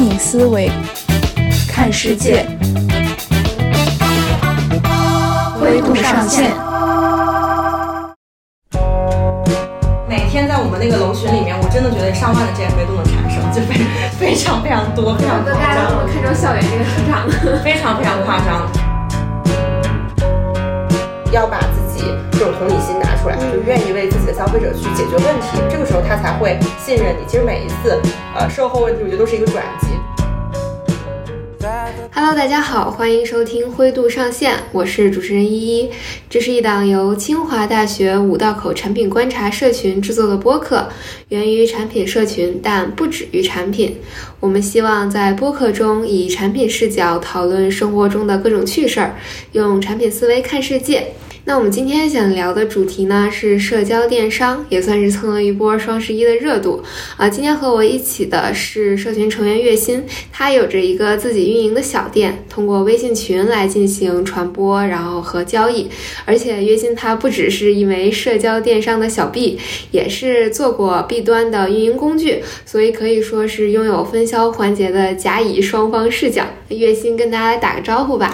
品思维，看世界，灰度上线。每天在我们那个楼群里面，我真的觉得上万的 gfv 都能产生，就非非常非常多，非常夸大家怎么张，看中校园这个市场？非常非常夸张。要把自这种同理心拿出来，就愿意为自己的消费者去解决问题，这个时候他才会信任你。其实每一次呃售后问题，我觉得都是一个转机。Hello，大家好，欢迎收听灰度上线，我是主持人依依。这是一档由清华大学五道口产品观察社群制作的播客，源于产品社群，但不止于产品。我们希望在播客中以产品视角讨论生活中的各种趣事儿，用产品思维看世界。那我们今天想聊的主题呢是社交电商，也算是蹭了一波双十一的热度啊。今天和我一起的是社群成员月薪，他有着一个自己运营的小店，通过微信群来进行传播，然后和交易。而且月薪他不只是一枚社交电商的小 B，也是做过 B 端的运营工具，所以可以说是拥有分销环节的甲乙双方视角。月薪跟大家打个招呼吧。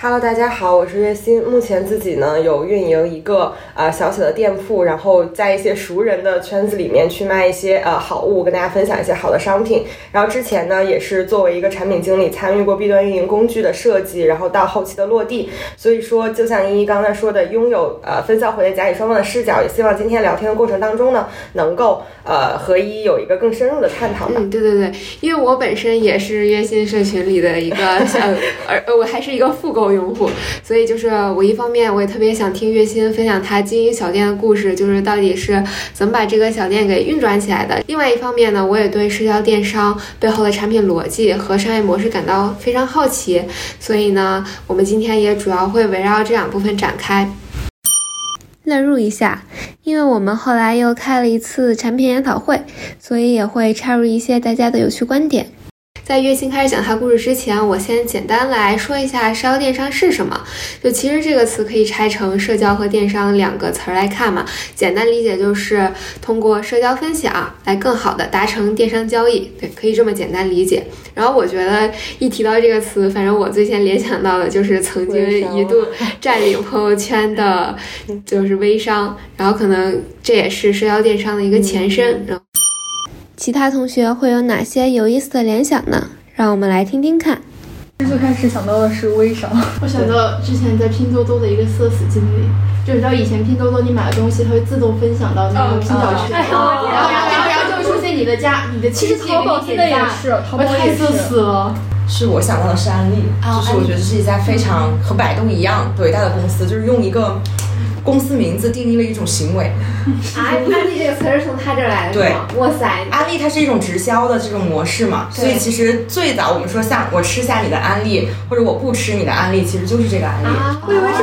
Hello，大家好，我是月薪。目前自己呢有运营一个呃小小的店铺，然后在一些熟人的圈子里面去卖一些呃好物，跟大家分享一些好的商品。然后之前呢也是作为一个产品经理，参与过 B 端运营工具的设计，然后到后期的落地。所以说，就像依依刚才说的，拥有呃分销回的甲乙双方的视角，也希望今天聊天的过程当中呢，能够呃和依依有一个更深入的探讨。嗯，对对对，因为我本身也是月薪社群里的一个小，而呃我还是一个复购用户，所以就是我一方面我也特别想听月薪分享他经营小店的故事，就是到底是怎么把这个小店给运转起来的。另外一方面呢，我也对社交电商背后的产品逻辑和商业模式感到非常好奇，所以呢，我们今天也主要会围绕这两部分展开。乱入一下，因为我们后来又开了一次产品研讨会，所以也会插入一些大家的有趣观点。在月薪开始讲他故事之前，我先简单来说一下社交电商是什么。就其实这个词可以拆成社交和电商两个词儿来看嘛。简单理解就是通过社交分享来更好的达成电商交易，对，可以这么简单理解。然后我觉得一提到这个词，反正我最先联想到的就是曾经一度占领朋友圈的，就是微商，然后可能这也是社交电商的一个前身。然后。其他同学会有哪些有意思的联想呢？让我们来听听看。最开始想到的是微商，我想到之前在拼多多的一个社死经历，就你知道以前拼多多你买的东西，它会自动分享到那个拼小群，然后然后然后然后就会出现你的家你的亲戚给你点赞，我太社死了。是我想到的是安利，就是我觉得这是一家非常和百度一样伟大的公司，就是用一个公司名字定义了一种行为。啊，安利这个词是从他这儿来的，对，哇塞，安利它是一种直销的这种模式嘛，所以其实最早我们说像我吃下你的安利，或者我不吃你的安利，其实就是这个安利。啊，我以为是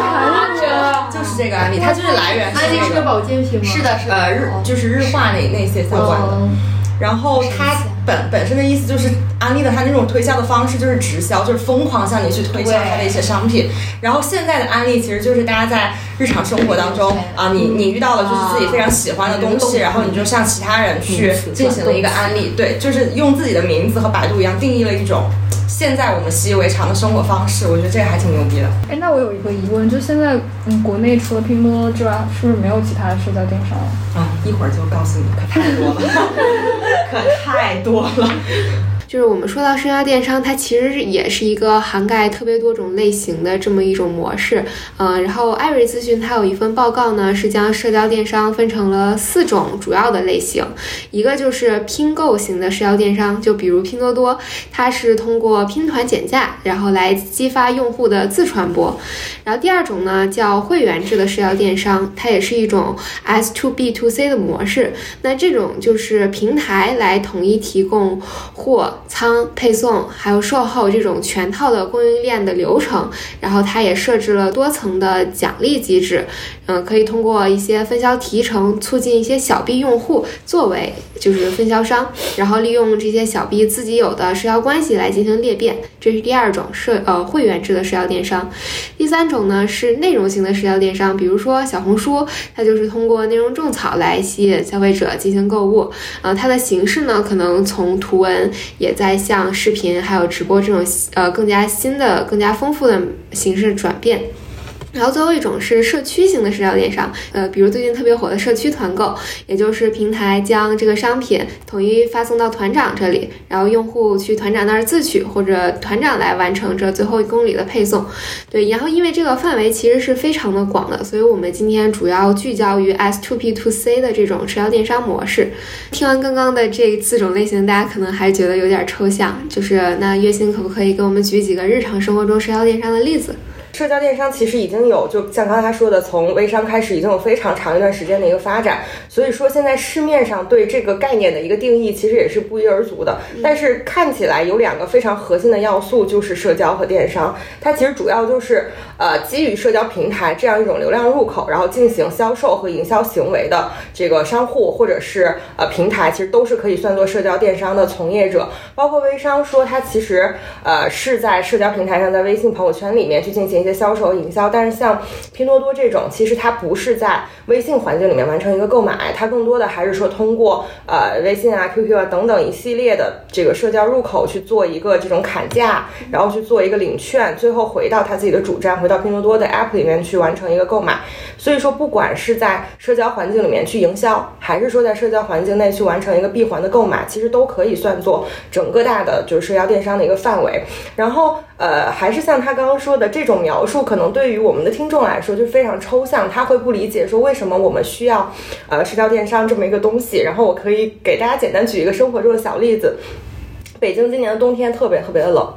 就是这个安利，它就是来源。安利是个保健品吗？是的，是的，呃日就是日化那那些相关的。然后它本本身的意思就是安利的它那种推销的方式就是直销，就是疯狂向你去推销它的一些商品。然后现在的安利其实就是大家在日常生活当中啊，你你遇到了就是自己非常喜欢的东西，然后你就向其他人去进行了一个安利，对，就是用自己的名字和百度一样定义了一种现在我们习以为常的生活方式。我觉得这个还挺牛逼的。哎，那我有一个疑问，就现在嗯，国内除了拼多多之外，是不是没有其他的社交电商了？啊，一会儿就告诉你，可太多了，可太多了。就是我们说到社交电商，它其实也是一个涵盖特别多种类型的这么一种模式。嗯，然后艾瑞咨询它有一份报告呢，是将社交电商分成了四种主要的类型。一个就是拼购型的社交电商，就比如拼多多，它是通过拼团减价，然后来激发用户的自传播。然后第二种呢叫会员制的社交电商，它也是一种 S to B to C 的模式。那这种就是平台来统一提供货。仓配送还有售后这种全套的供应链的流程，然后它也设置了多层的奖励机制，嗯、可以通过一些分销提成，促进一些小 B 用户作为就是分销商，然后利用这些小 B 自己有的社交关系来进行裂变，这是第二种社呃会员制的社交电商。第三种呢是内容型的社交电商，比如说小红书，它就是通过内容种草来吸引消费者进行购物，呃，它的形式呢可能从图文也在向视频还有直播这种呃更加新的、更加丰富的形式转变。然后最后一种是社区型的社交电商，呃，比如最近特别火的社区团购，也就是平台将这个商品统一发送到团长这里，然后用户去团长那儿自取，或者团长来完成这最后一公里的配送。对，然后因为这个范围其实是非常的广的，所以我们今天主要聚焦于 S to P to C 的这种社交电商模式。听完刚刚的这四种类型，大家可能还觉得有点抽象，就是那月薪可不可以给我们举几个日常生活中社交电商的例子？社交电商其实已经有，就像刚才说的，从微商开始已经有非常长一段时间的一个发展。所以说，现在市面上对这个概念的一个定义，其实也是不一而足的。但是看起来有两个非常核心的要素，就是社交和电商。它其实主要就是呃基于社交平台这样一种流量入口，然后进行销售和营销行为的这个商户或者是呃平台，其实都是可以算作社交电商的从业者。包括微商说，它其实呃是在社交平台上，在微信朋友圈里面去进行。一些销售营销，但是像拼多多这种，其实它不是在微信环境里面完成一个购买，它更多的还是说通过呃微信啊、QQ 啊等等一系列的这个社交入口去做一个这种砍价，然后去做一个领券，最后回到他自己的主站，回到拼多多的 App 里面去完成一个购买。所以说，不管是在社交环境里面去营销，还是说在社交环境内去完成一个闭环的购买，其实都可以算作整个大的就是社交电商的一个范围。然后呃，还是像他刚刚说的这种描。述可能对于我们的听众来说就非常抽象，他会不理解说为什么我们需要呃社交电商这么一个东西。然后我可以给大家简单举一个生活中的小例子。北京今年的冬天特别特别的冷，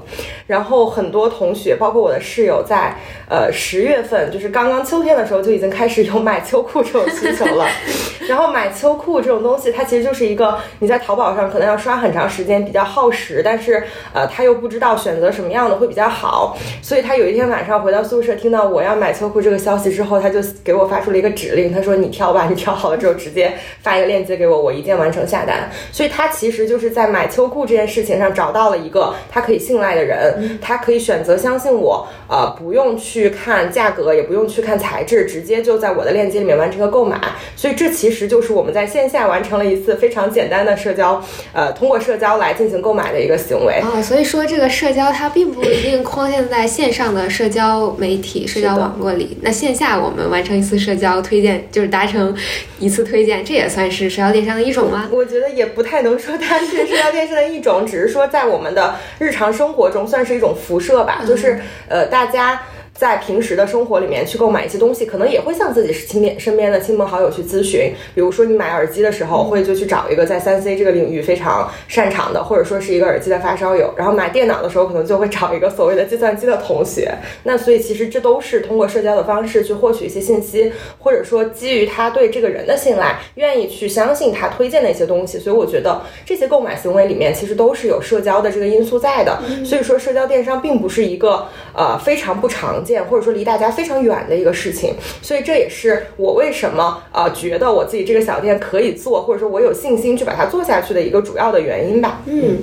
然后很多同学，包括我的室友，在呃十月份，就是刚刚秋天的时候，就已经开始有买秋裤这种需求了。然后买秋裤这种东西，它其实就是一个你在淘宝上可能要刷很长时间，比较耗时，但是呃他又不知道选择什么样的会比较好，所以他有一天晚上回到宿舍，听到我要买秋裤这个消息之后，他就给我发出了一个指令，他说你挑吧，你挑好了之后直接发一个链接给我，我一键完成下单。所以他其实就是在买秋裤这件事情。上找到了一个他可以信赖的人，他可以选择相信我，呃，不用去看价格，也不用去看材质，直接就在我的链接里面完成个购买。所以这其实就是我们在线下完成了一次非常简单的社交，呃，通过社交来进行购买的一个行为啊。所以说这个社交它并不一定框限在线上的社交媒体、社交网络里。那线下我们完成一次社交推荐，就是达成一次推荐，这也算是社交电商的一种吗？我觉得也不太能说它是社交电商的一种，只是。说在我们的日常生活中算是一种辐射吧，就是呃大家。在平时的生活里面去购买一些东西，可能也会向自己身边身边的亲朋好友去咨询。比如说你买耳机的时候，会就去找一个在三 C 这个领域非常擅长的，或者说是一个耳机的发烧友。然后买电脑的时候，可能就会找一个所谓的计算机的同学。那所以其实这都是通过社交的方式去获取一些信息，或者说基于他对这个人的信赖，愿意去相信他推荐的一些东西。所以我觉得这些购买行为里面其实都是有社交的这个因素在的。所以说社交电商并不是一个呃非常不常。或者说离大家非常远的一个事情，所以这也是我为什么啊觉得我自己这个小店可以做，或者说我有信心去把它做下去的一个主要的原因吧。嗯，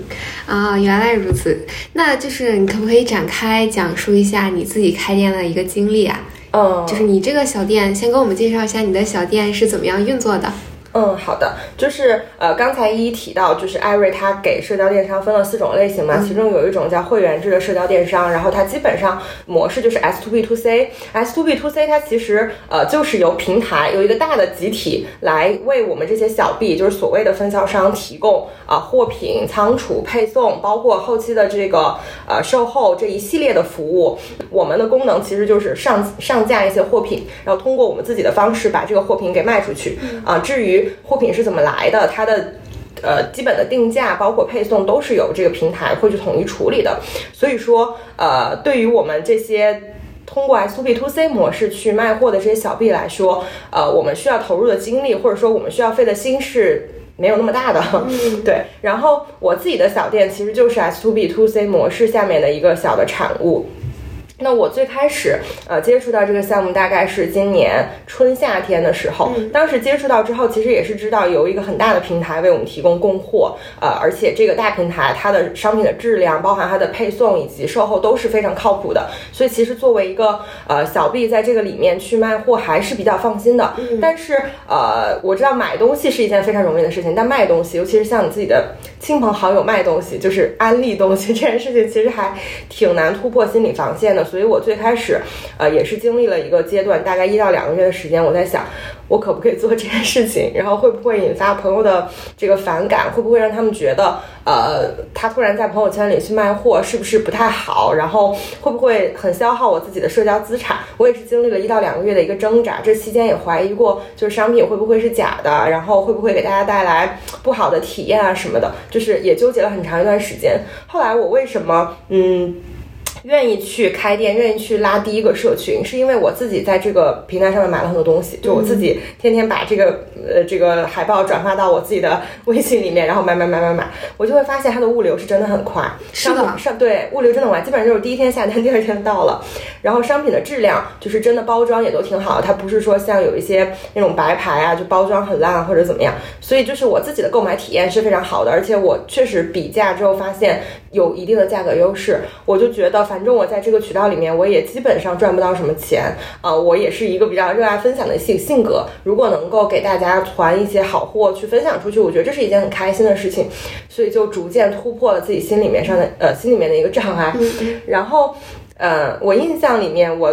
啊，原来如此，那就是你可不可以展开讲述一下你自己开店的一个经历啊？嗯，就是你这个小店，先给我们介绍一下你的小店是怎么样运作的。嗯，好的，就是呃，刚才一一提到，就是艾瑞他给社交电商分了四种类型嘛，其中有一种叫会员制的社交电商，然后它基本上模式就是 S to B to C，S to B to C 它其实呃就是由平台由一个大的集体来为我们这些小 B，就是所谓的分销商提供啊货品仓储配送，包括后期的这个呃售后这一系列的服务。我们的功能其实就是上上架一些货品，然后通过我们自己的方式把这个货品给卖出去啊。至于货品是怎么来的？它的呃基本的定价，包括配送，都是由这个平台会去统一处理的。所以说，呃，对于我们这些通过 S to B to C 模式去卖货的这些小 B 来说，呃，我们需要投入的精力，或者说我们需要费的心是没有那么大的。对。然后我自己的小店其实就是 S to B to C 模式下面的一个小的产物。那我最开始呃接触到这个项目大概是今年春夏天的时候，当时接触到之后，其实也是知道有一个很大的平台为我们提供供货，呃，而且这个大平台它的商品的质量，包含它的配送以及售后都是非常靠谱的，所以其实作为一个呃小 B 在这个里面去卖货还是比较放心的。但是呃，我知道买东西是一件非常容易的事情，但卖东西，尤其是像你自己的亲朋好友卖东西，就是安利东西 这件事情，其实还挺难突破心理防线的。所以我最开始，呃，也是经历了一个阶段，大概一到两个月的时间，我在想，我可不可以做这件事情，然后会不会引发朋友的这个反感，会不会让他们觉得，呃，他突然在朋友圈里去卖货，是不是不太好？然后会不会很消耗我自己的社交资产？我也是经历了一到两个月的一个挣扎，这期间也怀疑过，就是商品会不会是假的，然后会不会给大家带来不好的体验啊什么的，就是也纠结了很长一段时间。后来我为什么，嗯？愿意去开店，愿意去拉第一个社群，是因为我自己在这个平台上面买了很多东西，就我自己天天把这个呃这个海报转发到我自己的微信里面，然后买买买买买，我就会发现它的物流是真的很快，是的，上对物流真的快，基本上就是第一天下单，第二天到了，然后商品的质量就是真的包装也都挺好，它不是说像有一些那种白牌啊，就包装很烂或者怎么样，所以就是我自己的购买体验是非常好的，而且我确实比价之后发现有一定的价格优势，我就觉得反。正我在这个渠道里面，我也基本上赚不到什么钱啊。我也是一个比较热爱分享的性性格，如果能够给大家传一些好货去分享出去，我觉得这是一件很开心的事情。所以就逐渐突破了自己心里面上的呃心里面的一个障碍。然后，呃，我印象里面我。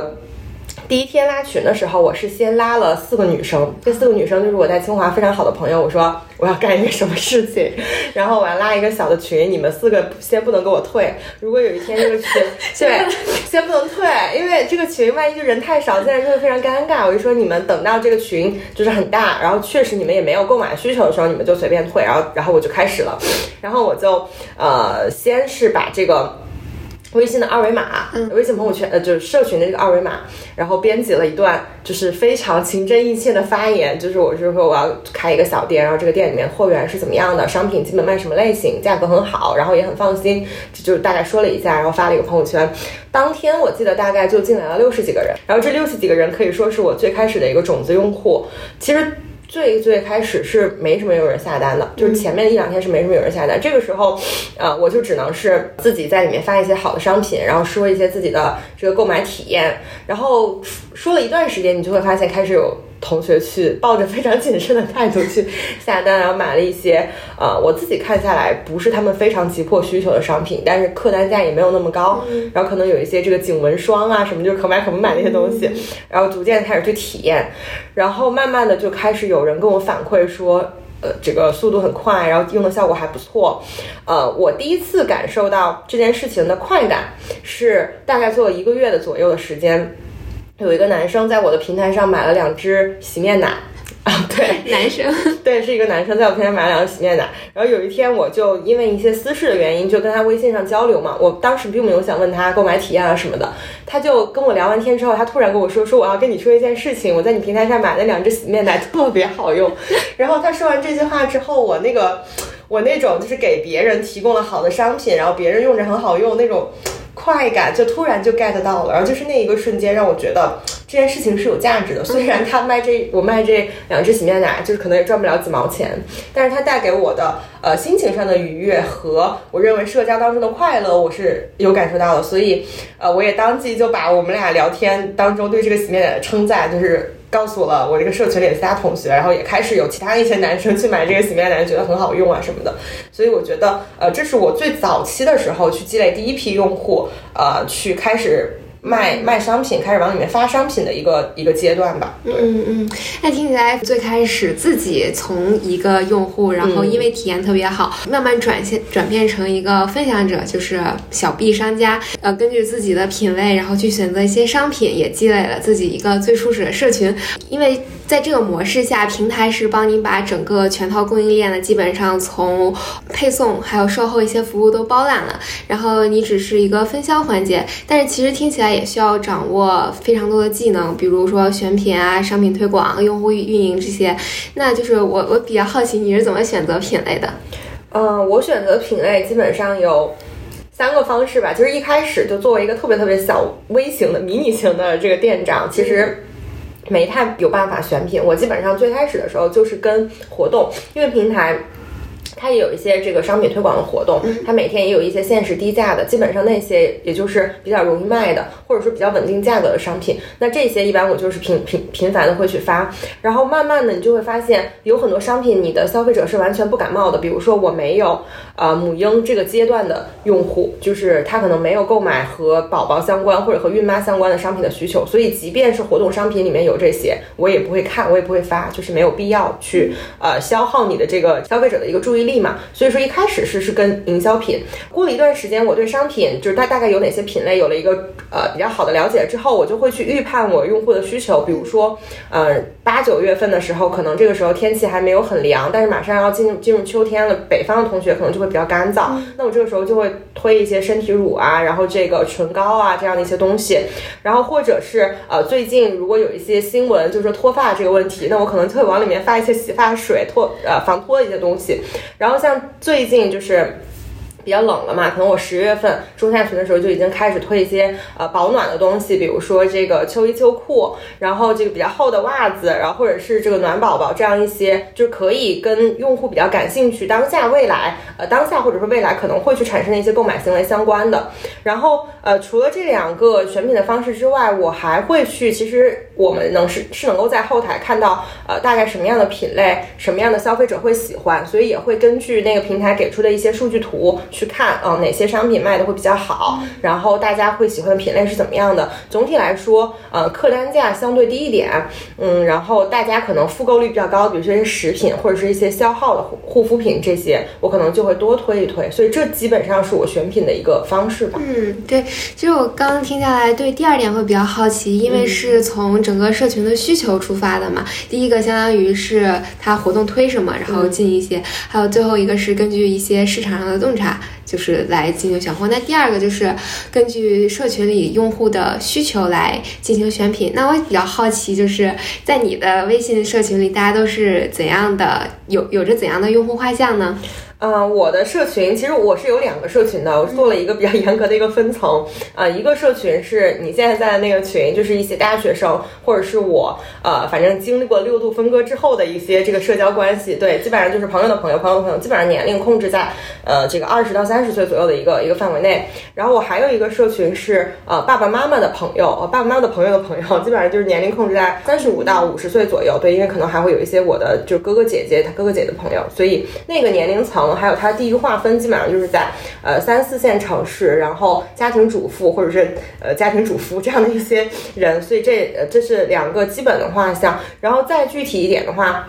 第一天拉群的时候，我是先拉了四个女生，这四个女生就是我在清华非常好的朋友。我说我要干一个什么事情，然后我要拉一个小的群，你们四个先不能给我退。如果有一天这个群，对，先不能退，因为这个群万一就人太少，现在就会非常尴尬。我就说你们等到这个群就是很大，然后确实你们也没有购买需求的时候，你们就随便退。然后，然后我就开始了，然后我就呃，先是把这个。微信的二维码，微信朋友圈呃，就是社群的这个二维码，然后编辑了一段就是非常情真意切的发言，就是我是说我要开一个小店，然后这个店里面货源是怎么样的，商品基本卖什么类型，价格很好，然后也很放心，就大概说了一下，然后发了一个朋友圈。当天我记得大概就进来了六十几个人，然后这六十几个人可以说是我最开始的一个种子用户。其实。最最开始是没什么有人下单的，就是前面一两天是没什么有人下单。这个时候，呃，我就只能是自己在里面发一些好的商品，然后说一些自己的这个购买体验，然后说了一段时间，你就会发现开始有。同学去抱着非常谨慎的态度去 下单，然后买了一些，呃，我自己看下来不是他们非常急迫需求的商品，但是客单价也没有那么高，然后可能有一些这个颈纹霜啊什么，就是可买可不买那些东西，然后逐渐开始去体验，然后慢慢的就开始有人跟我反馈说，呃，这个速度很快，然后用的效果还不错，呃，我第一次感受到这件事情的快感是大概做了一个月的左右的时间。有一个男生在我的平台上买了两支洗面奶 啊，对，男生，对，是一个男生在我平台买了两支洗面奶。然后有一天，我就因为一些私事的原因，就跟他微信上交流嘛。我当时并没有想问他购买体验啊什么的，他就跟我聊完天之后，他突然跟我说，说我要跟你说一件事情，我在你平台上买了两支洗面奶，特别好用。然后他说完这句话之后，我那个，我那种就是给别人提供了好的商品，然后别人用着很好用那种。快感就突然就 get 到了，然后就是那一个瞬间让我觉得这件事情是有价值的。虽然他卖这我卖这两支洗面奶，就是可能也赚不了几毛钱，但是它带给我的呃心情上的愉悦和我认为社交当中的快乐，我是有感受到的。所以呃，我也当即就把我们俩聊天当中对这个洗面奶的称赞，就是。告诉了我这个社群里的其他同学，然后也开始有其他一些男生去买这个洗面奶，觉得很好用啊什么的。所以我觉得，呃，这是我最早期的时候去积累第一批用户，呃，去开始。卖卖商品，开始往里面发商品的一个一个阶段吧。嗯嗯，那听起来最开始自己从一个用户，然后因为体验特别好，慢慢转现转变成一个分享者，就是小 B 商家。呃，根据自己的品味，然后去选择一些商品，也积累了自己一个最初始的社群。因为在这个模式下，平台是帮你把整个全套供应链的基本上从配送还有售后一些服务都包揽了，然后你只是一个分销环节。但是其实听起来也需要掌握非常多的技能，比如说选品啊、商品推广、用户运营这些。那就是我我比较好奇你是怎么选择品类的？嗯，我选择品类基本上有。三个方式吧。就是一开始就作为一个特别特别小微型的迷你型的这个店长，其实。没太有办法选品，我基本上最开始的时候就是跟活动，因为平台。它也有一些这个商品推广的活动，它每天也有一些限时低价的，基本上那些也就是比较容易卖的，或者说比较稳定价格的商品。那这些一般我就是频频频繁的会去发，然后慢慢的你就会发现有很多商品你的消费者是完全不感冒的，比如说我没有呃母婴这个阶段的用户，就是他可能没有购买和宝宝相关或者和孕妈相关的商品的需求，所以即便是活动商品里面有这些，我也不会看，我也不会发，就是没有必要去呃消耗你的这个消费者的一个注意力。嘛，所以说一开始是是跟营销品，过了一段时间，我对商品就是大大概有哪些品类有了一个呃比较好的了解之后，我就会去预判我用户的需求，比如说呃八九月份的时候，可能这个时候天气还没有很凉，但是马上要进入进入秋天了，北方的同学可能就会比较干燥，那我这个时候就会推一些身体乳啊，然后这个唇膏啊这样的一些东西，然后或者是呃最近如果有一些新闻就是说脱发这个问题，那我可能就会往里面发一些洗发水脱呃防脱的一些东西。然后像最近就是。比较冷了嘛，可能我十月份中下旬的时候就已经开始推一些呃保暖的东西，比如说这个秋衣秋裤，然后这个比较厚的袜子，然后或者是这个暖宝宝这样一些，就是可以跟用户比较感兴趣，当下未来呃当下或者说未来可能会去产生的一些购买行为相关的。然后呃除了这两个选品的方式之外，我还会去，其实我们能是是能够在后台看到呃大概什么样的品类，什么样的消费者会喜欢，所以也会根据那个平台给出的一些数据图。去看啊，哪些商品卖的会比较好，然后大家会喜欢的品类是怎么样的？总体来说，呃，客单价相对低一点，嗯，然后大家可能复购率比较高，比如说一些食品或者是一些消耗的护肤品这些，我可能就会多推一推。所以这基本上是我选品的一个方式吧。嗯，对，其实我刚刚听下来，对第二点会比较好奇，因为是从整个社群的需求出发的嘛。第一个相当于是它活动推什么，然后进一些，还有最后一个是根据一些市场上的洞察。就是来进行选货。那第二个就是根据社群里用户的需求来进行选品。那我比较好奇，就是在你的微信社群里，大家都是怎样的，有有着怎样的用户画像呢？嗯，我的社群其实我是有两个社群的，我做了一个比较严格的一个分层。啊，一个社群是你现在在的那个群，就是一些大学生或者是我，呃，反正经历过六度分割之后的一些这个社交关系。对，基本上就是朋友的朋友，朋友的朋友，基本上年龄控制在呃这个二十到三十岁左右的一个一个范围内。然后我还有一个社群是呃爸爸妈妈的朋友，呃爸爸妈妈的朋友的朋友，基本上就是年龄控制在三十五到五十岁左右。对，因为可能还会有一些我的就是哥哥姐姐他哥哥姐的朋友，所以那个年龄层。还有它地域划分，基本上就是在呃三四线城市，然后家庭主妇或者是呃家庭主妇这样的一些人，所以这这是两个基本的画像。然后再具体一点的话。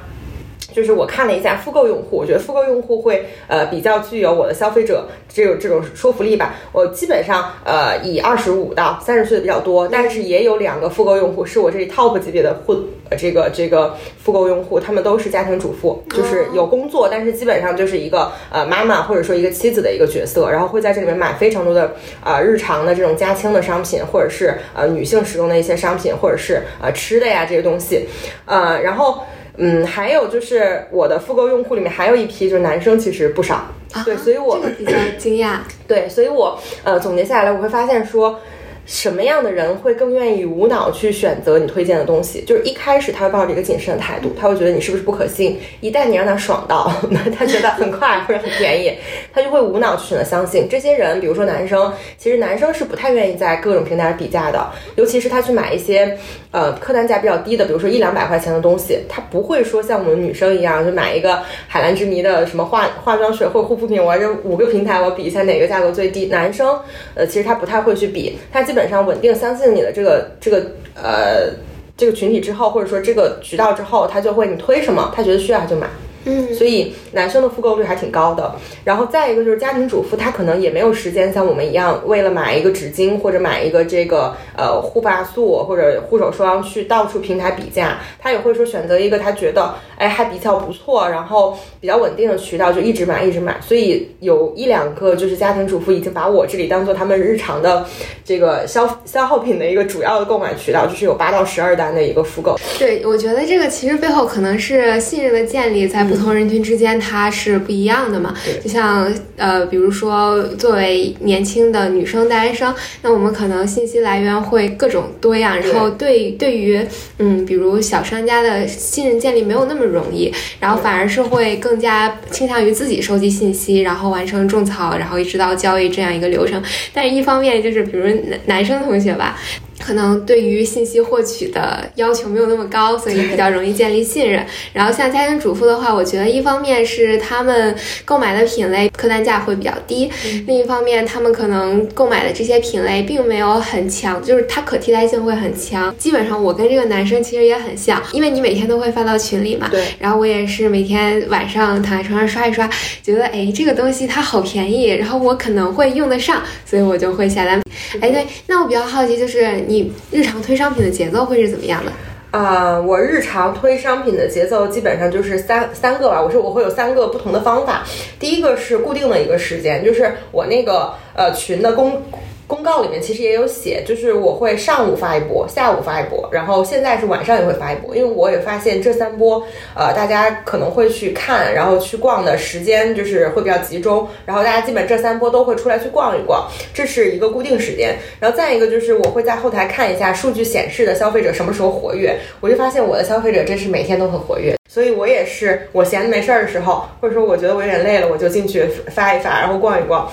就是我看了一下复购用户，我觉得复购用户会呃比较具有我的消费者这种这种说服力吧。我基本上呃以二十五到三十岁的比较多，但是也有两个复购用户是我这里 top 级别的户这个这个复购用户，他们都是家庭主妇，就是有工作，但是基本上就是一个呃妈妈或者说一个妻子的一个角色，然后会在这里面买非常多的呃日常的这种家清的商品，或者是呃女性使用的一些商品，或者是呃吃的呀这些东西，呃然后。嗯，还有就是我的复购用户里面还有一批就是男生，其实不少。对，所以我比较惊讶。对，所以我呃总结下来，我会发现说。什么样的人会更愿意无脑去选择你推荐的东西？就是一开始他会抱着一个谨慎的态度，他会觉得你是不是不可信。一旦你让他爽到，那他觉得很快或者很便宜，他就会无脑去选择相信。这些人，比如说男生，其实男生是不太愿意在各种平台比价的，尤其是他去买一些呃客单价比较低的，比如说一两百块钱的东西，他不会说像我们女生一样，就买一个海蓝之谜的什么化化妆水或护肤品，我这五个平台我比一下哪个价格最低。男生呃，其实他不太会去比，他基本上稳定相信你的这个这个呃这个群体之后，或者说这个渠道之后，他就会你推什么，他觉得需要他就买。嗯，所以男生的复购率还挺高的。然后再一个就是家庭主妇，她可能也没有时间像我们一样，为了买一个纸巾或者买一个这个呃护发素或者护手霜去到处平台比价，她也会说选择一个她觉得哎还比较不错，然后比较稳定的渠道就一直买一直买。所以有一两个就是家庭主妇已经把我这里当做他们日常的这个消消耗品的一个主要的购买渠道，就是有八到十二单的一个复购。对，我觉得这个其实背后可能是信任的建立在。不同人群之间它是不一样的嘛。就像呃，比如说作为年轻的女生、大学生，那我们可能信息来源会各种多样，然后对对于嗯，比如小商家的信任建立没有那么容易，然后反而是会更加倾向于自己收集信息，然后完成种草，然后一直到交易这样一个流程。但是一方面就是，比如男男生同学吧。可能对于信息获取的要求没有那么高，所以比较容易建立信任。然后像家庭主妇的话，我觉得一方面是他们购买的品类客单价会比较低，另一方面他们可能购买的这些品类并没有很强，就是它可替代性会很强。基本上我跟这个男生其实也很像，因为你每天都会发到群里嘛。对。然后我也是每天晚上躺在床上刷一刷，觉得哎这个东西它好便宜，然后我可能会用得上，所以我就会下单。哎，对，那我比较好奇就是你。你日常推商品的节奏会是怎么样的？啊，我日常推商品的节奏基本上就是三三个吧。我说我会有三个不同的方法。第一个是固定的一个时间，就是我那个呃群的公。公告里面其实也有写，就是我会上午发一波，下午发一波，然后现在是晚上也会发一波，因为我也发现这三波，呃，大家可能会去看，然后去逛的时间就是会比较集中，然后大家基本这三波都会出来去逛一逛，这是一个固定时间。然后再一个就是我会在后台看一下数据显示的消费者什么时候活跃，我就发现我的消费者真是每天都很活跃，所以我也是我闲着没事儿的时候，或者说我觉得我有点累了，我就进去发一发，然后逛一逛。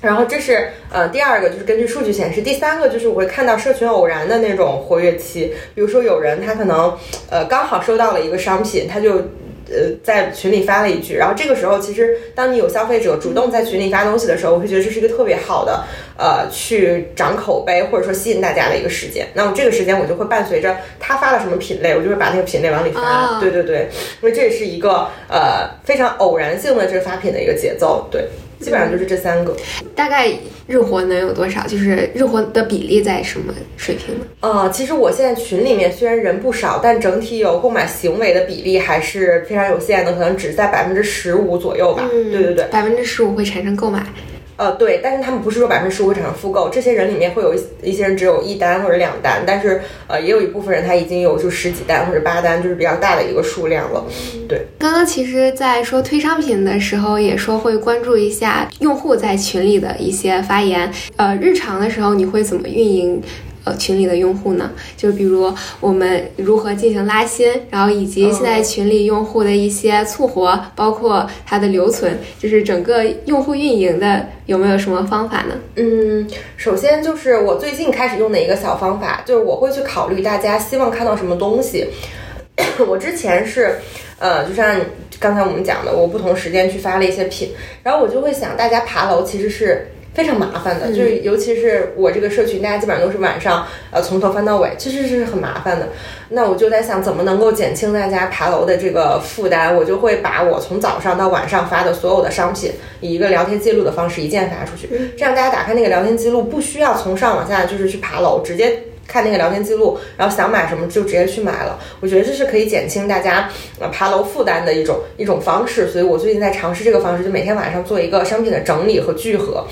然后这是呃第二个，就是根据数据显示，第三个就是我会看到社群偶然的那种活跃期，比如说有人他可能呃刚好收到了一个商品，他就呃在群里发了一句，然后这个时候其实当你有消费者主动在群里发东西的时候，我会觉得这是一个特别好的呃去涨口碑或者说吸引大家的一个时间。那么这个时间我就会伴随着他发了什么品类，我就会把那个品类往里发。对对对，因为这也是一个呃非常偶然性的这个发品的一个节奏。对。基本上就是这三个，大概日活能有多少？就是日活的比例在什么水平呢？呃，其实我现在群里面虽然人不少，但整体有购买行为的比例还是非常有限的，可能只在百分之十五左右吧。对对对，百分之十五会产生购买。呃，对，但是他们不是说百分之十五会产生复购，这些人里面会有一一些人只有一单或者两单，但是呃，也有一部分人他已经有就十几单或者八单，就是比较大的一个数量了。对，刚刚其实，在说推商品的时候，也说会关注一下用户在群里的一些发言。呃，日常的时候你会怎么运营？呃，群里的用户呢，就比如我们如何进行拉新，然后以及现在群里用户的一些促活，包括它的留存，就是整个用户运营的有没有什么方法呢？嗯，首先就是我最近开始用的一个小方法，就是我会去考虑大家希望看到什么东西。我之前是，呃，就像刚才我们讲的，我不同时间去发了一些品，然后我就会想，大家爬楼其实是。非常麻烦的，就是尤其是我这个社群，大家基本上都是晚上，呃，从头翻到尾，其实是很麻烦的。那我就在想，怎么能够减轻大家爬楼的这个负担？我就会把我从早上到晚上发的所有的商品，以一个聊天记录的方式一键发出去，这样大家打开那个聊天记录，不需要从上往下就是去爬楼，直接看那个聊天记录，然后想买什么就直接去买了。我觉得这是可以减轻大家呃爬楼负担的一种一种方式，所以我最近在尝试这个方式，就每天晚上做一个商品的整理和聚合。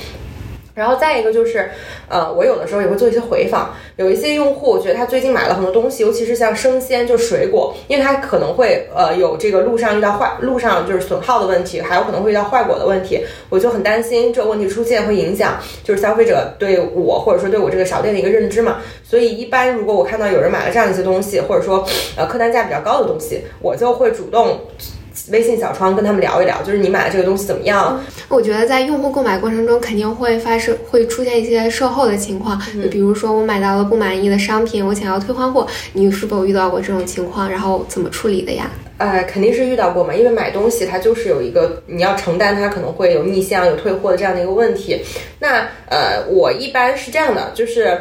然后再一个就是，呃，我有的时候也会做一些回访，有一些用户，我觉得他最近买了很多东西，尤其是像生鲜，就水果，因为他可能会呃有这个路上遇到坏，路上就是损耗的问题，还有可能会遇到坏果的问题，我就很担心这个问题出现会影响就是消费者对我或者说对我这个小店的一个认知嘛，所以一般如果我看到有人买了这样一些东西，或者说呃客单价比较高的东西，我就会主动。微信小窗跟他们聊一聊，就是你买的这个东西怎么样？我觉得在用户购买过程中肯定会发生会出现一些售后的情况，就比如说我买到了不满意的商品，我想要退换货，你是否遇到过这种情况？然后怎么处理的呀？呃，肯定是遇到过嘛，因为买东西它就是有一个你要承担它可能会有逆向、有退货的这样的一个问题。那呃，我一般是这样的，就是。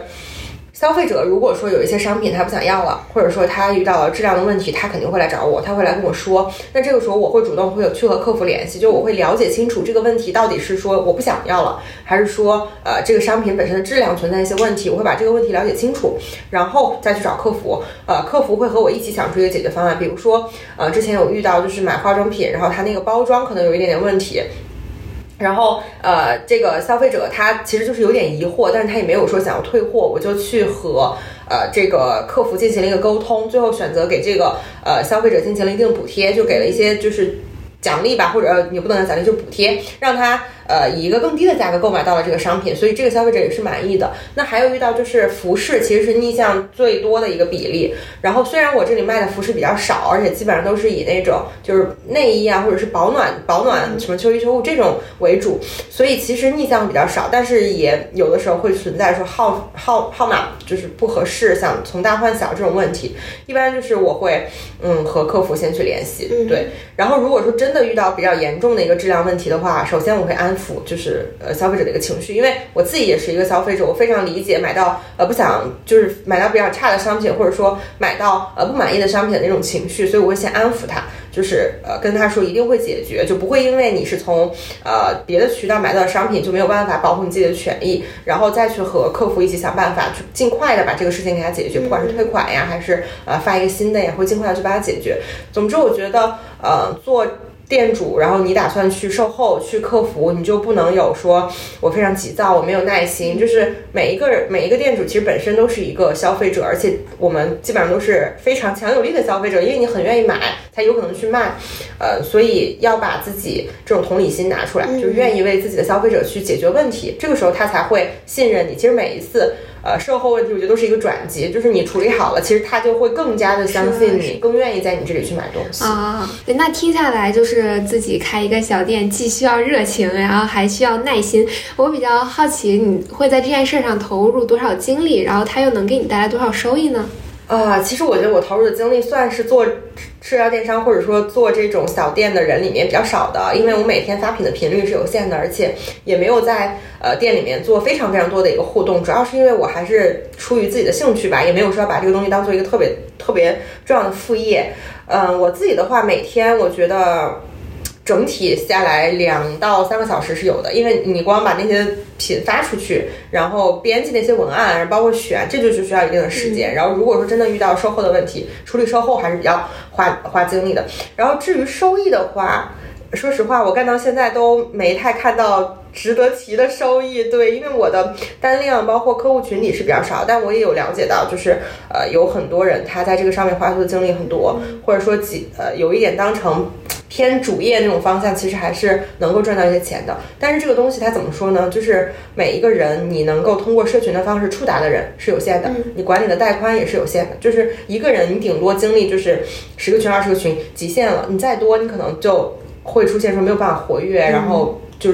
消费者如果说有一些商品他不想要了，或者说他遇到了质量的问题，他肯定会来找我，他会来跟我说。那这个时候我会主动会有去和客服联系，就我会了解清楚这个问题到底是说我不想要了，还是说呃这个商品本身的质量存在一些问题，我会把这个问题了解清楚，然后再去找客服。呃，客服会和我一起想出一个解决方案。比如说呃之前有遇到就是买化妆品，然后它那个包装可能有一点点问题。然后，呃，这个消费者他其实就是有点疑惑，但是他也没有说想要退货，我就去和呃这个客服进行了一个沟通，最后选择给这个呃消费者进行了一定补贴，就给了一些就是奖励吧，或者也不能叫奖励，就补贴，让他。呃，以一个更低的价格购买到了这个商品，所以这个消费者也是满意的。那还有遇到就是服饰，其实是逆向最多的一个比例。然后虽然我这里卖的服饰比较少，而且基本上都是以那种就是内衣啊，或者是保暖保暖什么秋衣秋裤这种为主，所以其实逆向比较少。但是也有的时候会存在说号号号码就是不合适，想从大换小这种问题。一般就是我会嗯和客服先去联系，对。然后如果说真的遇到比较严重的一个质量问题的话，首先我会安。就是呃消费者的一个情绪，因为我自己也是一个消费者，我非常理解买到呃不想就是买到比较差的商品，或者说买到呃不满意的商品的那种情绪，所以我会先安抚他，就是呃跟他说一定会解决，就不会因为你是从呃别的渠道买到的商品就没有办法保护你自己的权益，然后再去和客服一起想办法去尽快的把这个事情给他解决，不管是退款呀，还是呃发一个新的呀，会尽快的去把它解决。总之，我觉得呃做。店主，然后你打算去售后、去客服，你就不能有说我非常急躁，我没有耐心。就是每一个人、每一个店主其实本身都是一个消费者，而且我们基本上都是非常强有力的消费者，因为你很愿意买，才有可能去卖。呃，所以要把自己这种同理心拿出来，就愿意为自己的消费者去解决问题，这个时候他才会信任你。其实每一次。呃，售后问题我觉得都是一个转机，就是你处理好了，其实他就会更加的相信你，更愿意在你这里去买东西啊。那听下来就是自己开一个小店，既需要热情，然后还需要耐心。我比较好奇，你会在这件事上投入多少精力，然后它又能给你带来多少收益呢？啊，其实我觉得我投入的精力算是做社交电商或者说做这种小店的人里面比较少的，因为我每天发品的频率是有限的，而且也没有在呃店里面做非常非常多的一个互动，主要是因为我还是出于自己的兴趣吧，也没有说把这个东西当做一个特别特别重要的副业。嗯，我自己的话，每天我觉得。整体下来两到三个小时是有的，因为你光把那些品发出去，然后编辑那些文案，包括选，这就是需要一定的时间。然后如果说真的遇到售后的问题，处理售后还是比较花花精力的。然后至于收益的话，说实话，我干到现在都没太看到值得提的收益。对，因为我的单量包括客户群体是比较少，但我也有了解到，就是呃有很多人他在这个上面花出的精力很多，或者说几呃有一点当成。偏主业那种方向，其实还是能够赚到一些钱的。但是这个东西它怎么说呢？就是每一个人，你能够通过社群的方式触达的人是有限的，你管理的带宽也是有限的。就是一个人，你顶多精力就是十个群、二十个群，极限了。你再多，你可能就会出现说没有办法活跃，然后就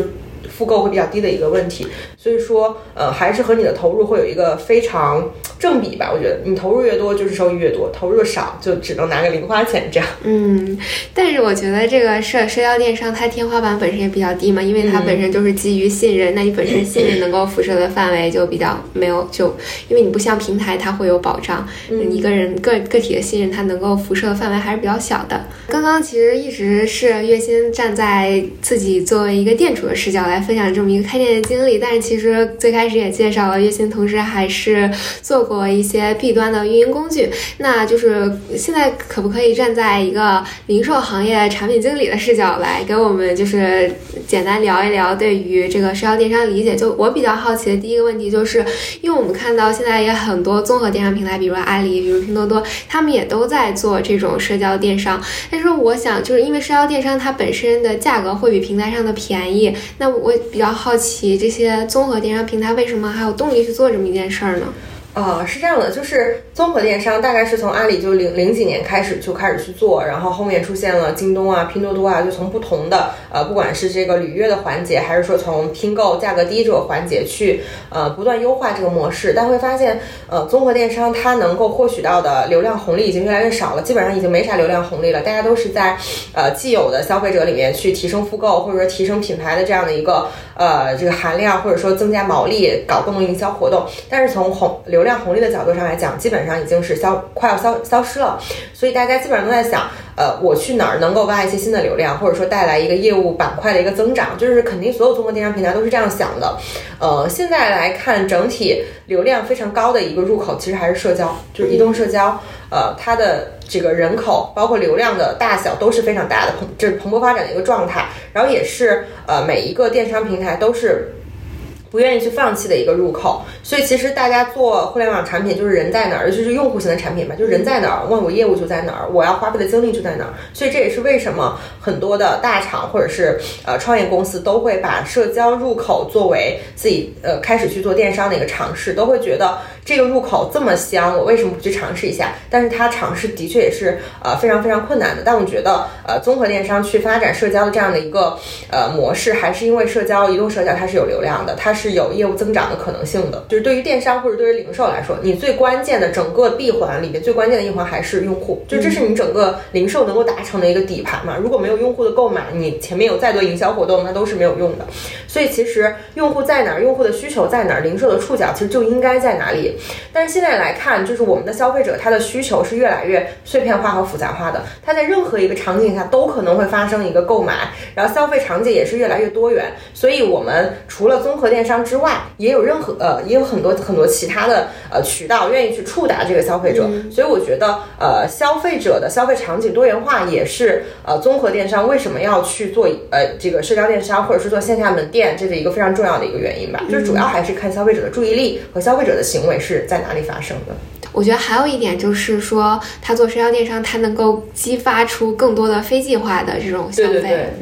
复购会比较低的一个问题。所以说，呃，还是和你的投入会有一个非常正比吧。我觉得你投入越多，就是收益越多；投入少，就只能拿个零花钱这样。嗯，但是我觉得这个社社交电商它天花板本身也比较低嘛，因为它本身就是基于信任。那你本身信任能够辐射的范围就比较没有，就因为你不像平台，它会有保障。一个人个个体的信任，它能够辐射的范围还是比较小的。刚刚其实一直是月薪站在自己作为一个店主的视角来分分享这么一个开店的经历，但是其实最开始也介绍了月薪，同时还是做过一些 B 端的运营工具。那就是现在可不可以站在一个零售行业产品经理的视角来给我们就是简单聊一聊对于这个社交电商理解？就我比较好奇的第一个问题就是，因为我们看到现在也很多综合电商平台，比如阿里，比如拼多多，他们也都在做这种社交电商。但是我想，就是因为社交电商它本身的价格会比平台上的便宜，那我比较好奇这些综合电商平台为什么还有动力去做这么一件事儿呢？啊，是这样的，就是综合电商大概是从阿里就零零几年开始就开始去做，然后后面出现了京东啊、拼多多啊，就从不同的呃，不管是这个履约的环节，还是说从拼购价格低这个环节去呃不断优化这个模式，但会发现呃综合电商它能够获取到的流量红利已经越来越少了，基本上已经没啥流量红利了，大家都是在呃既有的消费者里面去提升复购，或者说提升品牌的这样的一个呃这个含量，或者说增加毛利，搞更多营销活动，但是从红流量红利的角度上来讲，基本本上已经是消快要消消失了，所以大家基本上都在想，呃，我去哪儿能够挖一些新的流量，或者说带来一个业务板块的一个增长，就是肯定所有综合电商平台都是这样想的。呃，现在来看整体流量非常高的一个入口，其实还是社交，就是移动社交，呃，它的这个人口包括流量的大小都是非常大的，蓬这是蓬勃发展的一个状态，然后也是呃每一个电商平台都是。不愿意去放弃的一个入口，所以其实大家做互联网产品就是人在哪儿，尤其是用户型的产品吧，就是人在哪儿，问我业务就在哪儿，我要花费的精力就在哪儿。所以这也是为什么很多的大厂或者是呃创业公司都会把社交入口作为自己呃开始去做电商的一个尝试，都会觉得这个入口这么香，我为什么不去尝试一下？但是它尝试的确也是呃非常非常困难的。但我觉得呃综合电商去发展社交的这样的一个呃模式，还是因为社交移动社交它是有流量的，它是。是有业务增长的可能性的，就是对于电商或者对于零售来说，你最关键的整个闭环里面最关键的一环还是用户，就这是你整个零售能够达成的一个底盘嘛。如果没有用户的购买，你前面有再多营销活动，那都是没有用的。所以其实用户在哪儿，用户的需求在哪儿，零售的触角其实就应该在哪里。但是现在来看，就是我们的消费者他的需求是越来越碎片化和复杂化的，他在任何一个场景下都可能会发生一个购买，然后消费场景也是越来越多元。所以我们除了综合电商。之外，也有任何呃，也有很多很多其他的呃渠道愿意去触达这个消费者，所以我觉得呃，消费者的消费场景多元化也是呃综合电商为什么要去做呃这个社交电商或者是做线下门店这是一个非常重要的一个原因吧，就是主要还是看消费者的注意力和消费者的行为是在哪里发生的。我觉得还有一点就是说，他做社交电商，他能够激发出更多的非计划的这种消费。对，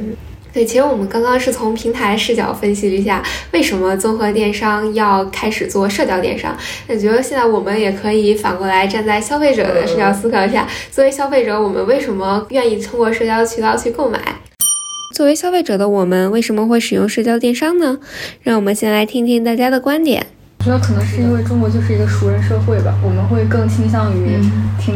其实我们刚刚是从平台视角分析了一下，为什么综合电商要开始做社交电商。那觉得现在我们也可以反过来站在消费者的视角思考一下，作为消费者，我们为什么愿意通过社交渠道去购买？作为消费者的我们，为什么会使用社交电商呢？让我们先来听听大家的观点。我觉得可能是因为中国就是一个熟人社会吧，我们会更倾向于听。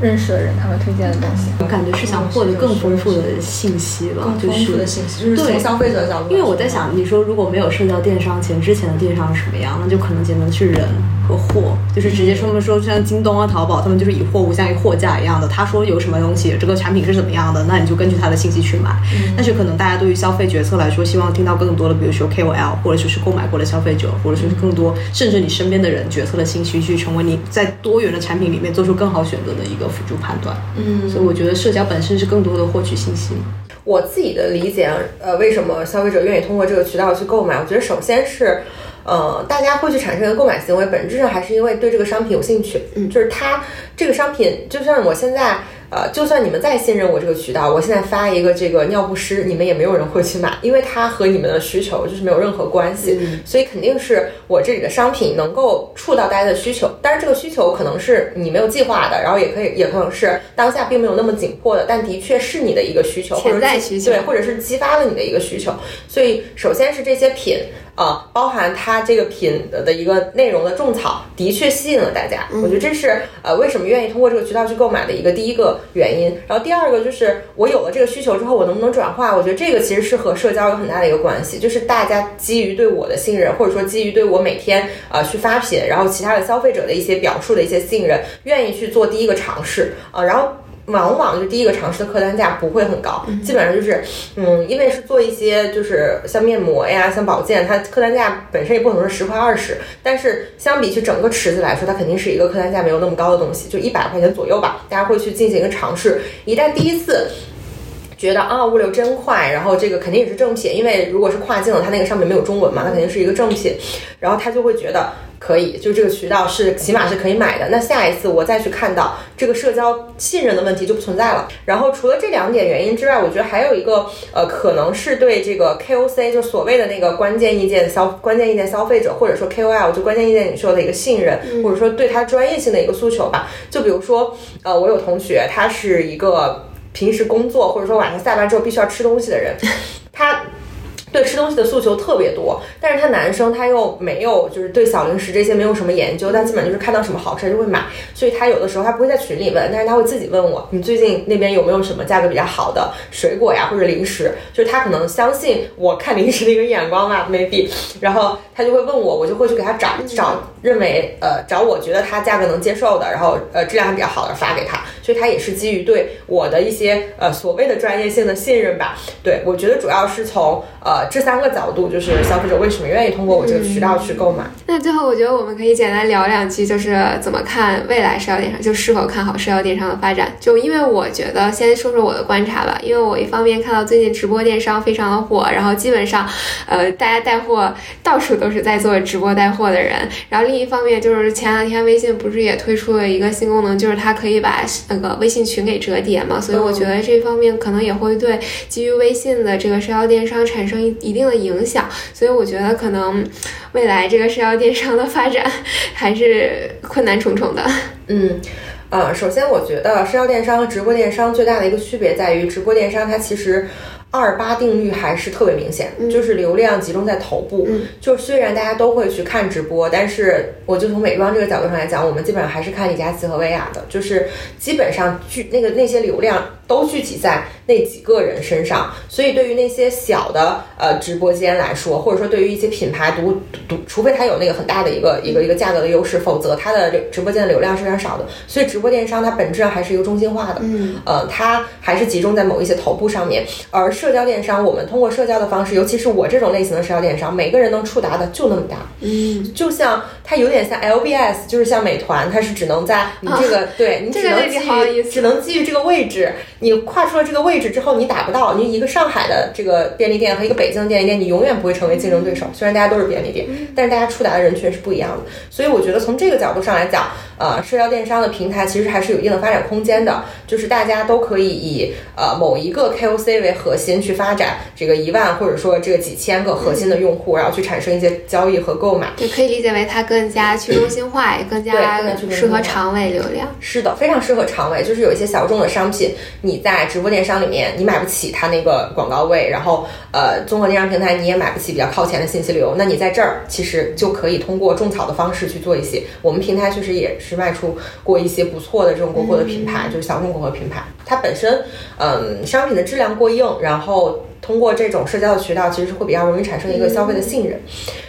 认识的人，他们推荐的东西，我感觉是想获得更丰富的信息了，更丰富的信息，就是从消费者的角度。因为我在想，你说如果没有社交电商前，之前的电商是什么样？那就可能简单的是人和货，就是直接说明说，像京东啊、淘宝，他们就是以货物像一个货架一样的。他说有什么东西，这个产品是怎么样的，那你就根据他的信息去买。但是可能大家对于消费决策来说，希望听到更多的，比如说 KOL，或者说是购买过的消费者，或者说是更多，甚至你身边的人决策的信息，去成为你在多元的产品里面做出更好选择的一个辅助判断。嗯，所以我觉得社交本身是更多的获取信息。我自己的理解，呃，为什么消费者愿意通过这个渠道去购买？我觉得首先是，呃，大家会去产生一个购买行为，本质上还是因为对这个商品有兴趣。嗯，就是它这个商品，就像我现在。呃，就算你们再信任我这个渠道，我现在发一个这个尿不湿，你们也没有人会去买，因为它和你们的需求就是没有任何关系。所以肯定是我这里的商品能够触到大家的需求，但是这个需求可能是你没有计划的，然后也可以也可能是当下并没有那么紧迫的，但的确是你的一个需求，潜在需求，对，或者是激发了你的一个需求。所以首先是这些品。啊，包含它这个品的一个内容的种草，的确吸引了大家。我觉得这是呃为什么愿意通过这个渠道去购买的一个第一个原因。然后第二个就是我有了这个需求之后，我能不能转化？我觉得这个其实是和社交有很大的一个关系，就是大家基于对我的信任，或者说基于对我每天呃去发品，然后其他的消费者的一些表述的一些信任，愿意去做第一个尝试啊，然后。往往就第一个尝试的客单价不会很高，基本上就是，嗯，因为是做一些就是像面膜呀、像保健，它客单价本身也不可能是十块二十，但是相比起整个池子来说，它肯定是一个客单价没有那么高的东西，就一百块钱左右吧。大家会去进行一个尝试，一旦第一次觉得啊物流真快，然后这个肯定也是正品，因为如果是跨境的，它那个上面没有中文嘛，它肯定是一个正品，然后他就会觉得。可以，就这个渠道是起码是可以买的。那下一次我再去看到这个社交信任的问题就不存在了。然后除了这两点原因之外，我觉得还有一个呃，可能是对这个 KOC 就所谓的那个关键意见消关键意见消费者，或者说 KOL 就关键意见领袖的一个信任，或者说对他专业性的一个诉求吧。就比如说呃，我有同学，他是一个平时工作或者说晚上下班之后必须要吃东西的人，他。对吃东西的诉求特别多，但是他男生他又没有，就是对小零食这些没有什么研究，他基本就是看到什么好吃就会买，所以他有的时候他不会在群里问，但是他会自己问我，你最近那边有没有什么价格比较好的水果呀或者零食？就是他可能相信我看零食的一个眼光吧，maybe，然后他就会问我，我就会去给他找找。认为呃找我觉得它价格能接受的，然后呃质量还比较好的发给他，所以他也是基于对我的一些呃所谓的专业性的信任吧。对我觉得主要是从呃这三个角度，就是消费者为什么愿意通过我这个渠道去购买。那最后我觉得我们可以简单聊两句，就是怎么看未来社交电商，就是否看好社交电商的发展。就因为我觉得先说说我的观察吧，因为我一方面看到最近直播电商非常的火，然后基本上呃大家带货到处都是在做直播带货的人，然后另一方面就是前两天微信不是也推出了一个新功能，就是它可以把那个微信群给折叠嘛，所以我觉得这方面可能也会对基于微信的这个社交电商产生一定的影响，所以我觉得可能未来这个社交电商的发展还是困难重重的。嗯。呃，首先我觉得社交电商和直播电商最大的一个区别在于，直播电商它其实二八定律还是特别明显，就是流量集中在头部。就虽然大家都会去看直播，但是我就从美妆这个角度上来讲，我们基本上还是看李佳琦和薇娅的，就是基本上聚那个那些流量。都聚集在那几个人身上，所以对于那些小的呃直播间来说，或者说对于一些品牌独独，除非它有那个很大的一个一个一个价格的优势，否则它的直播间的流量是非常少的。所以直播电商它本质上还是一个中心化的，嗯，呃，它还是集中在某一些头部上面。而社交电商，我们通过社交的方式，尤其是我这种类型的社交电商，每个人能触达的就那么大，嗯，就像它有点像 LBS，就是像美团，它是只能在你这个对你只能基于只能基于这个位置。你跨出了这个位置之后，你打不到你一个上海的这个便利店和一个北京的便利店，你永远不会成为竞争对手。虽然大家都是便利店，但是大家触达的人群是不一样的。所以我觉得从这个角度上来讲，呃，社交电商的平台其实还是有一定的发展空间的。就是大家都可以以呃某一个 KOC 为核心去发展这个一万或者说这个几千个核心的用户，然后去产生一些交易和购买。对可以理解为它更加去中心化，也更加适合长尾流量。是的，非常适合长尾。就是有一些小众的商品。你在直播电商里面，你买不起它那个广告位，然后呃，综合电商平台你也买不起比较靠前的信息流，那你在这儿其实就可以通过种草的方式去做一些。我们平台确实也是卖出过一些不错的这种国货的品牌，就是小众国货品牌，它本身嗯商品的质量过硬，然后通过这种社交的渠道，其实是会比较容易产生一个消费的信任。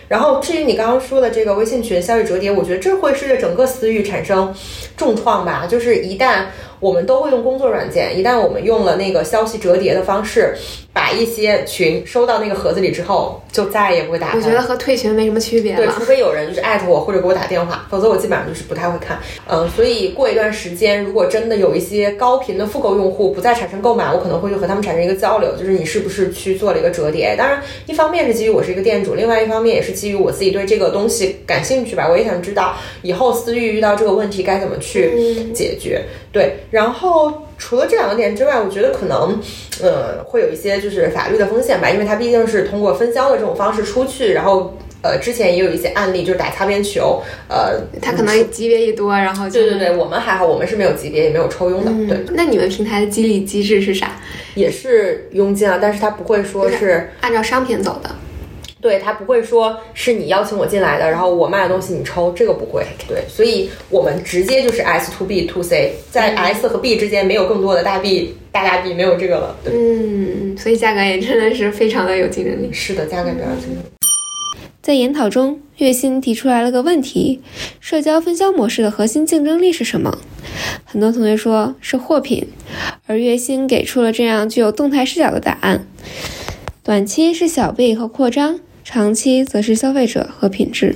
然后至于你刚刚说的这个微信群消费折叠，我觉得这会是对整个私域产生重创吧，就是一旦。我们都会用工作软件，一旦我们用了那个消息折叠的方式，把一些群收到那个盒子里之后，就再也不会打开。我觉得和退群没什么区别。对，除非有人就是艾特我或者给我打电话，否则我基本上就是不太会看。嗯，所以过一段时间，如果真的有一些高频的复购用户不再产生购买，我可能会去和他们产生一个交流，就是你是不是去做了一个折叠？当然，一方面是基于我是一个店主，另外一方面也是基于我自己对这个东西感兴趣吧。我也想知道以后私域遇到这个问题该怎么去解决。对。然后除了这两个点之外，我觉得可能，呃，会有一些就是法律的风险吧，因为它毕竟是通过分销的这种方式出去，然后，呃，之前也有一些案例就是打擦边球，呃，他可能级别一多，然后对对对，我们还好，我们是没有级别也没有抽佣的，对。那你们平台的激励机制是啥？也是佣金啊，但是它不会说是按照商品走的。对他不会说是你邀请我进来的，然后我卖的东西你抽，这个不会。对，所以我们直接就是 S to B to C，在 S 和 B 之间没有更多的大 B 大大 B，没有这个了。对，嗯，所以价格也真的是非常的有竞争力。是的，价格比较竞争力。在研讨中，月薪提出来了个问题：社交分销模式的核心竞争力是什么？很多同学说是货品，而月薪给出了这样具有动态视角的答案：短期是小倍和扩张。长期则是消费者和品质。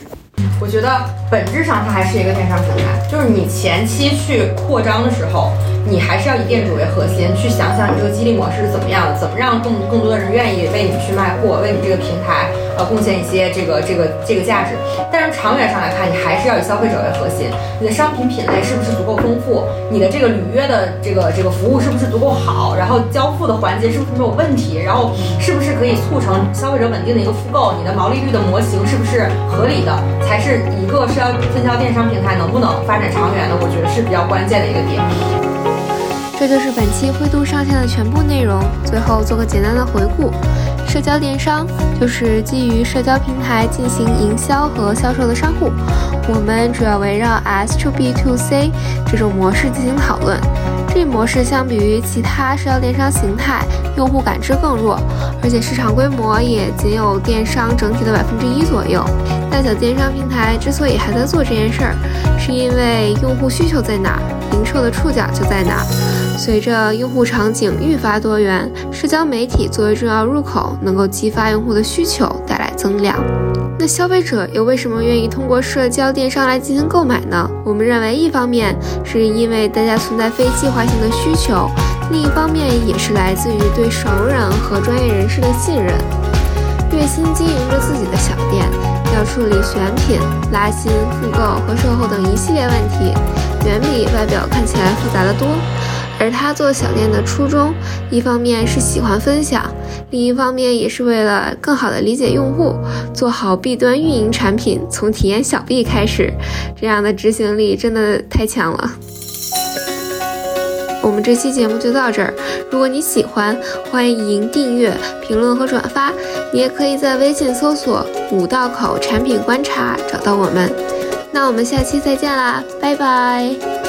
我觉得本质上它还是一个电商平台，就是你前期去扩张的时候。你还是要以店主为核心，去想想你这个激励模式是怎么样的，怎么让更更多的人愿意为你去卖货，为你这个平台呃贡献一些这个这个这个价值。但是长远上来看，你还是要以消费者为核心。你的商品品类是不是足够丰富？你的这个履约的这个这个服务是不是足够好？然后交付的环节是不是没有问题？然后是不是可以促成消费者稳定的一个复购？你的毛利率的模型是不是合理的？才是一个社交分销电商平台能不能发展长远的？我觉得是比较关键的一个点。这就是本期灰度上线的全部内容。最后做个简单的回顾：社交电商就是基于社交平台进行营销和销售的商户。我们主要围绕 S to B to C 这种模式进行讨论。这一模式相比于其他社交电商形态，用户感知更弱，而且市场规模也仅有电商整体的百分之一左右。大小电商平台之所以还在做这件事儿，是因为用户需求在哪，零售的触角就在哪。随着用户场景愈发多元，社交媒体作为重要入口，能够激发用户的需求，带来增量。那消费者又为什么愿意通过社交电商来进行购买呢？我们认为，一方面是因为大家存在非计划性的需求，另一方面也是来自于对熟人和专业人士的信任。月薪经营着自己的小店，要处理选品、拉新、复购和售后等一系列问题，远比外表看起来复杂的多。而他做小店的初衷，一方面是喜欢分享，另一方面也是为了更好的理解用户，做好 B 端运营产品，从体验小 B 开始，这样的执行力真的太强了。我们这期节目就到这儿，如果你喜欢，欢迎订阅、评论和转发。你也可以在微信搜索“五道口产品观察”找到我们。那我们下期再见啦，拜拜。